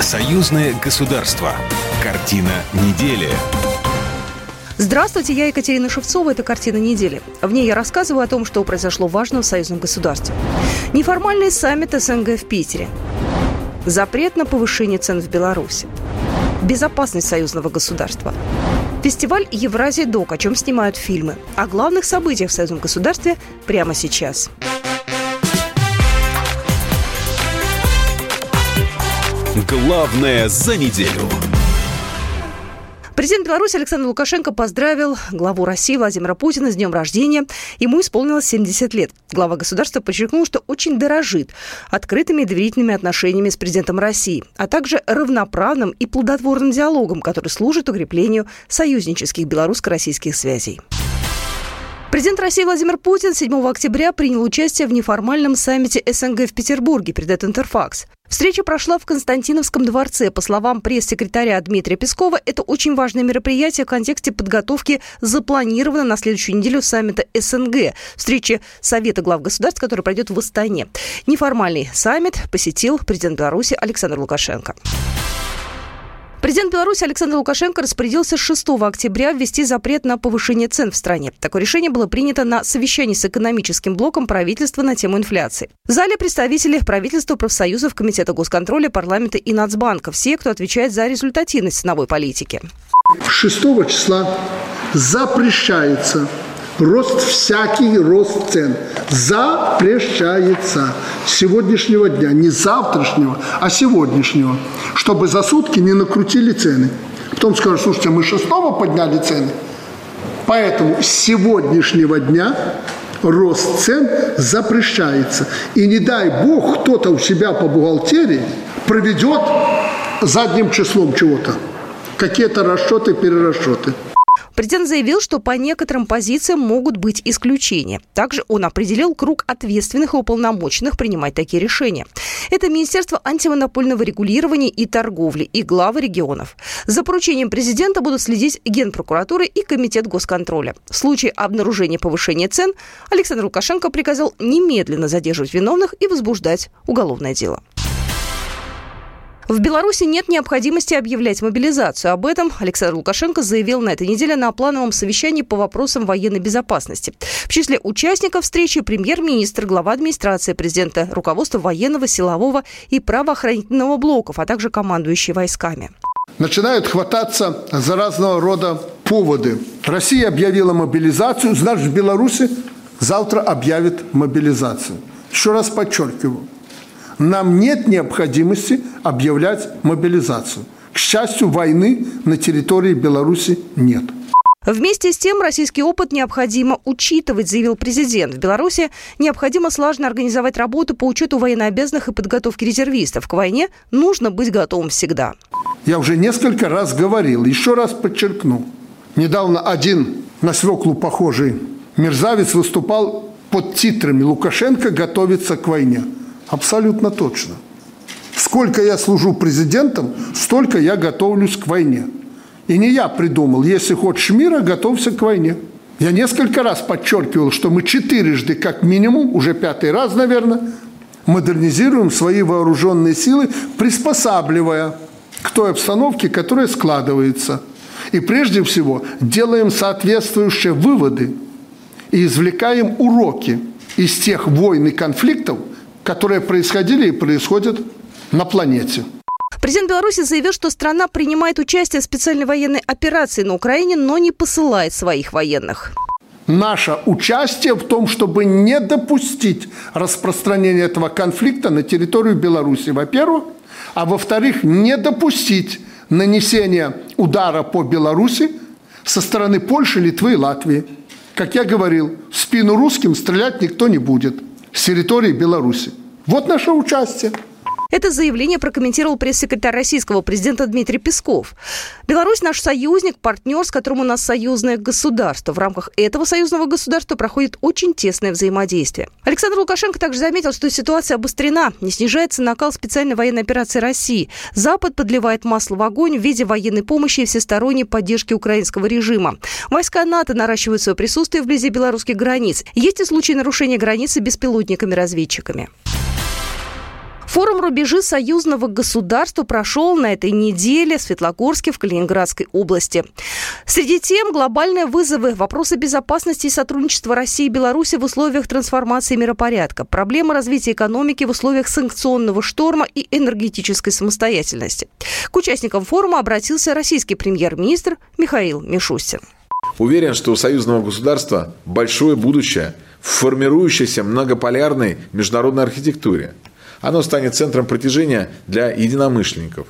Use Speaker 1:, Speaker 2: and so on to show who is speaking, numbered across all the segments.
Speaker 1: Союзное государство. Картина недели.
Speaker 2: Здравствуйте, я Екатерина Шевцова. Это «Картина недели». В ней я рассказываю о том, что произошло важно в союзном государстве. Неформальный саммит СНГ в Питере. Запрет на повышение цен в Беларуси. Безопасность союзного государства. Фестиваль «Евразия Док», о чем снимают фильмы. О главных событиях в союзном государстве прямо сейчас.
Speaker 1: Главное за неделю.
Speaker 2: Президент Беларуси Александр Лукашенко поздравил главу России Владимира Путина с днем рождения. Ему исполнилось 70 лет. Глава государства подчеркнул, что очень дорожит открытыми и доверительными отношениями с президентом России, а также равноправным и плодотворным диалогом, который служит укреплению союзнических белорусско-российских связей. Президент России Владимир Путин 7 октября принял участие в неформальном саммите СНГ в Петербурге, передает Интерфакс. Встреча прошла в Константиновском дворце. По словам пресс-секретаря Дмитрия Пескова, это очень важное мероприятие в контексте подготовки запланировано на следующую неделю саммита СНГ, встречи Совета глав государств, который пройдет в Астане. Неформальный саммит посетил президент Беларуси Александр Лукашенко. Президент Беларуси Александр Лукашенко распорядился 6 октября ввести запрет на повышение цен в стране. Такое решение было принято на совещании с экономическим блоком правительства на тему инфляции. В зале представители правительства, профсоюзов, Комитета госконтроля, парламента и Нацбанка. Все, кто отвечает за результативность ценовой политики.
Speaker 3: 6 числа запрещается рост всякий рост цен запрещается с сегодняшнего дня, не завтрашнего, а сегодняшнего, чтобы за сутки не накрутили цены. Потом скажут, слушайте, мы шестого подняли цены, поэтому с сегодняшнего дня рост цен запрещается. И не дай бог кто-то у себя по бухгалтерии проведет задним числом чего-то. Какие-то расчеты, перерасчеты.
Speaker 2: Президент заявил, что по некоторым позициям могут быть исключения. Также он определил круг ответственных и уполномоченных принимать такие решения. Это Министерство антимонопольного регулирования и торговли и главы регионов. За поручением президента будут следить Генпрокуратура и Комитет госконтроля. В случае обнаружения повышения цен Александр Лукашенко приказал немедленно задерживать виновных и возбуждать уголовное дело. В Беларуси нет необходимости объявлять мобилизацию. Об этом Александр Лукашенко заявил на этой неделе на плановом совещании по вопросам военной безопасности. В числе участников встречи премьер-министр, глава администрации президента, руководство военного, силового и правоохранительного блоков, а также командующие войсками.
Speaker 3: Начинают хвататься за разного рода поводы. Россия объявила мобилизацию, значит, в Беларуси завтра объявит мобилизацию. Еще раз подчеркиваю, нам нет необходимости объявлять мобилизацию. К счастью, войны на территории Беларуси нет.
Speaker 2: Вместе с тем, российский опыт необходимо учитывать, заявил президент. В Беларуси необходимо слаженно организовать работу по учету военнообязанных и подготовке резервистов. К войне нужно быть готовым всегда.
Speaker 3: Я уже несколько раз говорил, еще раз подчеркну. Недавно один на свеклу похожий мерзавец выступал под титрами «Лукашенко готовится к войне». Абсолютно точно. Сколько я служу президентом, столько я готовлюсь к войне. И не я придумал, если хочешь мира, готовься к войне. Я несколько раз подчеркивал, что мы четырежды, как минимум, уже пятый раз, наверное, модернизируем свои вооруженные силы, приспосабливая к той обстановке, которая складывается. И прежде всего делаем соответствующие выводы и извлекаем уроки из тех войн и конфликтов, которые происходили и происходят на планете.
Speaker 2: Президент Беларуси заявил, что страна принимает участие в специальной военной операции на Украине, но не посылает своих военных.
Speaker 3: Наше участие в том, чтобы не допустить распространения этого конфликта на территорию Беларуси, во-первых, а во-вторых, не допустить нанесения удара по Беларуси со стороны Польши, Литвы и Латвии. Как я говорил, в спину русским стрелять никто не будет – с территории Беларуси. Вот наше участие.
Speaker 2: Это заявление прокомментировал пресс-секретарь российского президента Дмитрий Песков. Беларусь наш союзник, партнер, с которым у нас союзное государство. В рамках этого союзного государства проходит очень тесное взаимодействие. Александр Лукашенко также заметил, что ситуация обострена, не снижается накал специальной военной операции России. Запад подливает масло в огонь в виде военной помощи и всесторонней поддержки украинского режима. Войска НАТО наращивают свое присутствие вблизи белорусских границ. Есть и случаи нарушения границы беспилотниками-разведчиками. Форум «Рубежи союзного государства» прошел на этой неделе в Светлогорске в Калининградской области. Среди тем глобальные вызовы, вопросы безопасности и сотрудничества России и Беларуси в условиях трансформации миропорядка, проблемы развития экономики в условиях санкционного шторма и энергетической самостоятельности. К участникам форума обратился российский премьер-министр Михаил Мишустин.
Speaker 4: Уверен, что у союзного государства большое будущее в формирующейся многополярной международной архитектуре. Оно станет центром притяжения для единомышленников.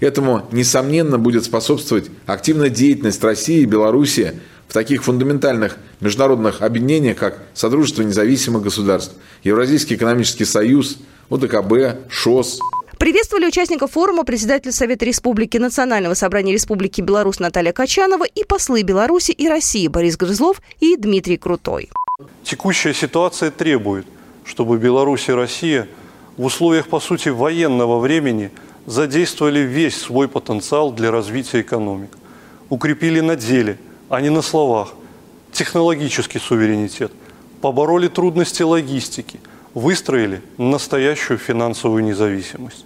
Speaker 4: Этому, несомненно, будет способствовать активная деятельность России и Беларуси в таких фундаментальных международных объединениях, как Содружество независимых государств, Евразийский экономический союз, ОДКБ, ШОС,
Speaker 2: Приветствовали участников форума председатель Совета Республики Национального собрания Республики Беларусь Наталья Качанова и послы Беларуси и России Борис Грызлов и Дмитрий Крутой.
Speaker 5: Текущая ситуация требует, чтобы Беларусь и Россия в условиях, по сути, военного времени задействовали весь свой потенциал для развития экономик. Укрепили на деле, а не на словах, технологический суверенитет, побороли трудности логистики, выстроили настоящую финансовую независимость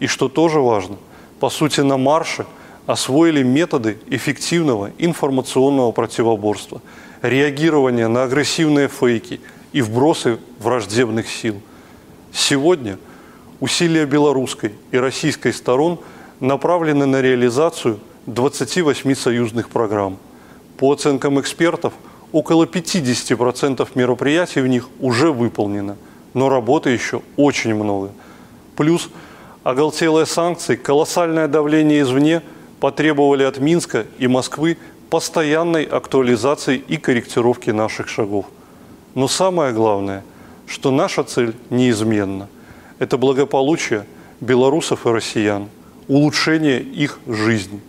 Speaker 5: и, что тоже важно, по сути на марше освоили методы эффективного информационного противоборства, реагирования на агрессивные фейки и вбросы враждебных сил. Сегодня усилия белорусской и российской сторон направлены на реализацию 28 союзных программ. По оценкам экспертов, около 50% мероприятий в них уже выполнено, но работы еще очень много. Плюс – оголтелые санкции, колоссальное давление извне потребовали от Минска и Москвы постоянной актуализации и корректировки наших шагов. Но самое главное, что наша цель неизменна. Это благополучие белорусов и россиян, улучшение их жизни.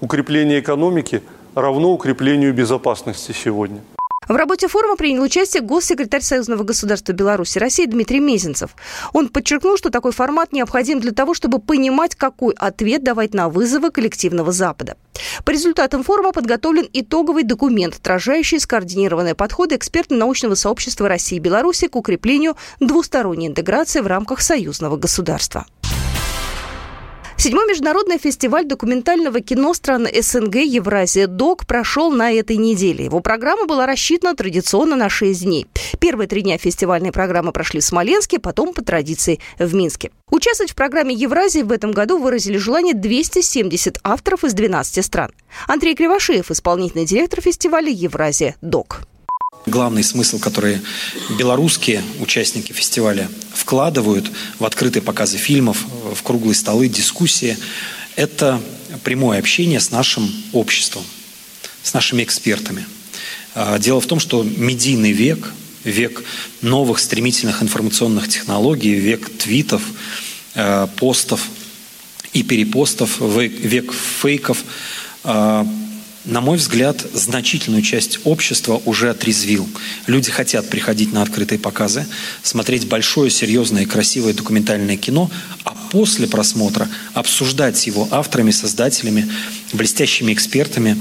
Speaker 5: Укрепление экономики равно укреплению безопасности сегодня.
Speaker 2: В работе форума принял участие госсекретарь Союзного государства Беларуси России Дмитрий Мезенцев. Он подчеркнул, что такой формат необходим для того, чтобы понимать, какой ответ давать на вызовы коллективного Запада. По результатам форума подготовлен итоговый документ, отражающий скоординированные подходы экспертно-научного сообщества России и Беларуси к укреплению двусторонней интеграции в рамках союзного государства. Седьмой международный фестиваль документального кино стран СНГ «Евразия ДОК» прошел на этой неделе. Его программа была рассчитана традиционно на 6 дней. Первые три дня фестивальной программы прошли в Смоленске, потом по традиции в Минске. Участвовать в программе Евразии в этом году выразили желание 270 авторов из 12 стран. Андрей Кривошеев, исполнительный директор фестиваля «Евразия ДОК».
Speaker 6: Главный смысл, который белорусские участники фестиваля вкладывают в открытые показы фильмов, в круглые столы, дискуссии, это прямое общение с нашим обществом, с нашими экспертами. А, дело в том, что медийный век, век новых стремительных информационных технологий, век твитов, а, постов и перепостов, век фейков а, – на мой взгляд, значительную часть общества уже отрезвил. Люди хотят приходить на открытые показы, смотреть большое, серьезное и красивое документальное кино, а после просмотра обсуждать его авторами, создателями, блестящими экспертами.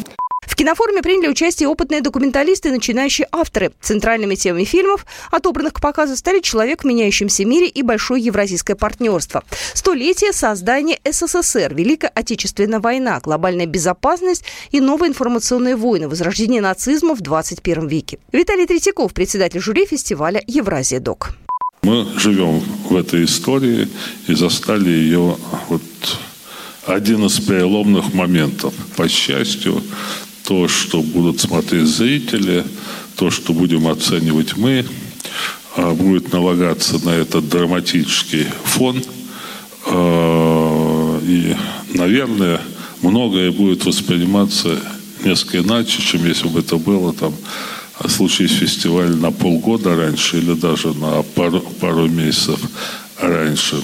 Speaker 2: Кинофоруме приняли участие опытные документалисты и начинающие авторы. Центральными темами фильмов, отобранных к показу, стали «Человек в меняющемся мире» и «Большое евразийское партнерство». Столетие создания СССР, Великая Отечественная война, глобальная безопасность и новые информационные войны, возрождение нацизма в 21 веке. Виталий Третьяков, председатель жюри фестиваля «Евразия Док».
Speaker 7: Мы живем в этой истории и застали ее вот один из переломных моментов. По счастью, то, что будут смотреть зрители, то, что будем оценивать мы, а, будет налагаться на этот драматический фон. А, и, наверное, многое будет восприниматься несколько иначе, чем если бы это было там случись фестиваль на полгода раньше или даже на пару, пару месяцев раньше.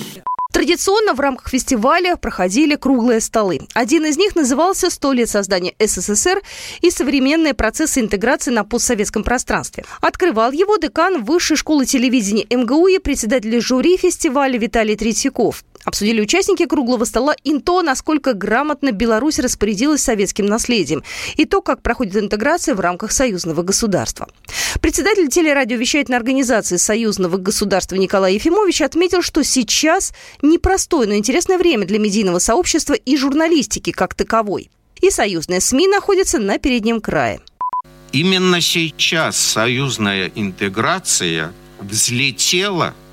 Speaker 2: Традиционно в рамках фестиваля проходили круглые столы. Один из них назывался «100 лет создания СССР и современные процессы интеграции на постсоветском пространстве». Открывал его декан Высшей школы телевидения МГУ и председатель жюри фестиваля Виталий Третьяков. Обсудили участники круглого стола и то, насколько грамотно Беларусь распорядилась советским наследием, и то, как проходит интеграция в рамках союзного государства. Председатель телерадиовещательной организации союзного государства Николай Ефимович отметил, что сейчас непростое, но интересное время для медийного сообщества и журналистики как таковой. И союзные СМИ находятся на переднем крае.
Speaker 8: Именно сейчас союзная интеграция взлетела –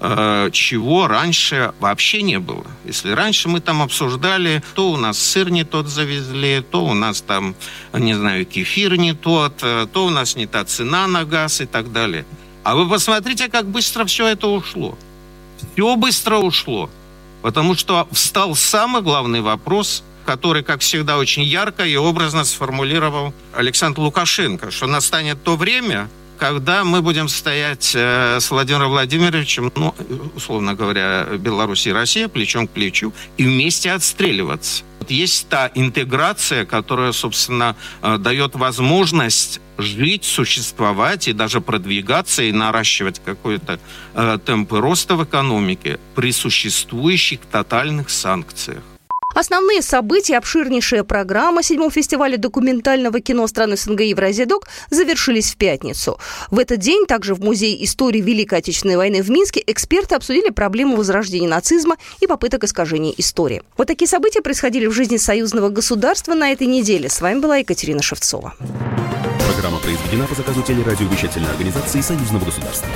Speaker 8: чего раньше вообще не было. Если раньше мы там обсуждали, то у нас сыр не тот завезли, то у нас там, не знаю, кефир не тот, э, то у нас не та цена на газ и так далее. А вы посмотрите, как быстро все это ушло. Все быстро ушло. Потому что встал самый главный вопрос, который, как всегда, очень ярко и образно сформулировал Александр Лукашенко, что настанет то время, когда мы будем стоять э, с Владимиром Владимировичем, ну, условно говоря, Беларусь и Россия плечом к плечу, и вместе отстреливаться. Есть та интеграция, которая, собственно, э, дает возможность жить, существовать и даже продвигаться и наращивать какой-то э, темпы роста в экономике при существующих тотальных санкциях.
Speaker 2: Основные события, обширнейшая программа седьмого фестиваля документального кино страны СНГ Евразия Док завершились в пятницу. В этот день также в Музее истории Великой Отечественной войны в Минске эксперты обсудили проблему возрождения нацизма и попыток искажения истории. Вот такие события происходили в жизни союзного государства на этой неделе. С вами была Екатерина Шевцова.
Speaker 1: Программа произведена по заказу телерадиовещательной организации Союзного государства.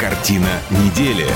Speaker 1: Картина недели.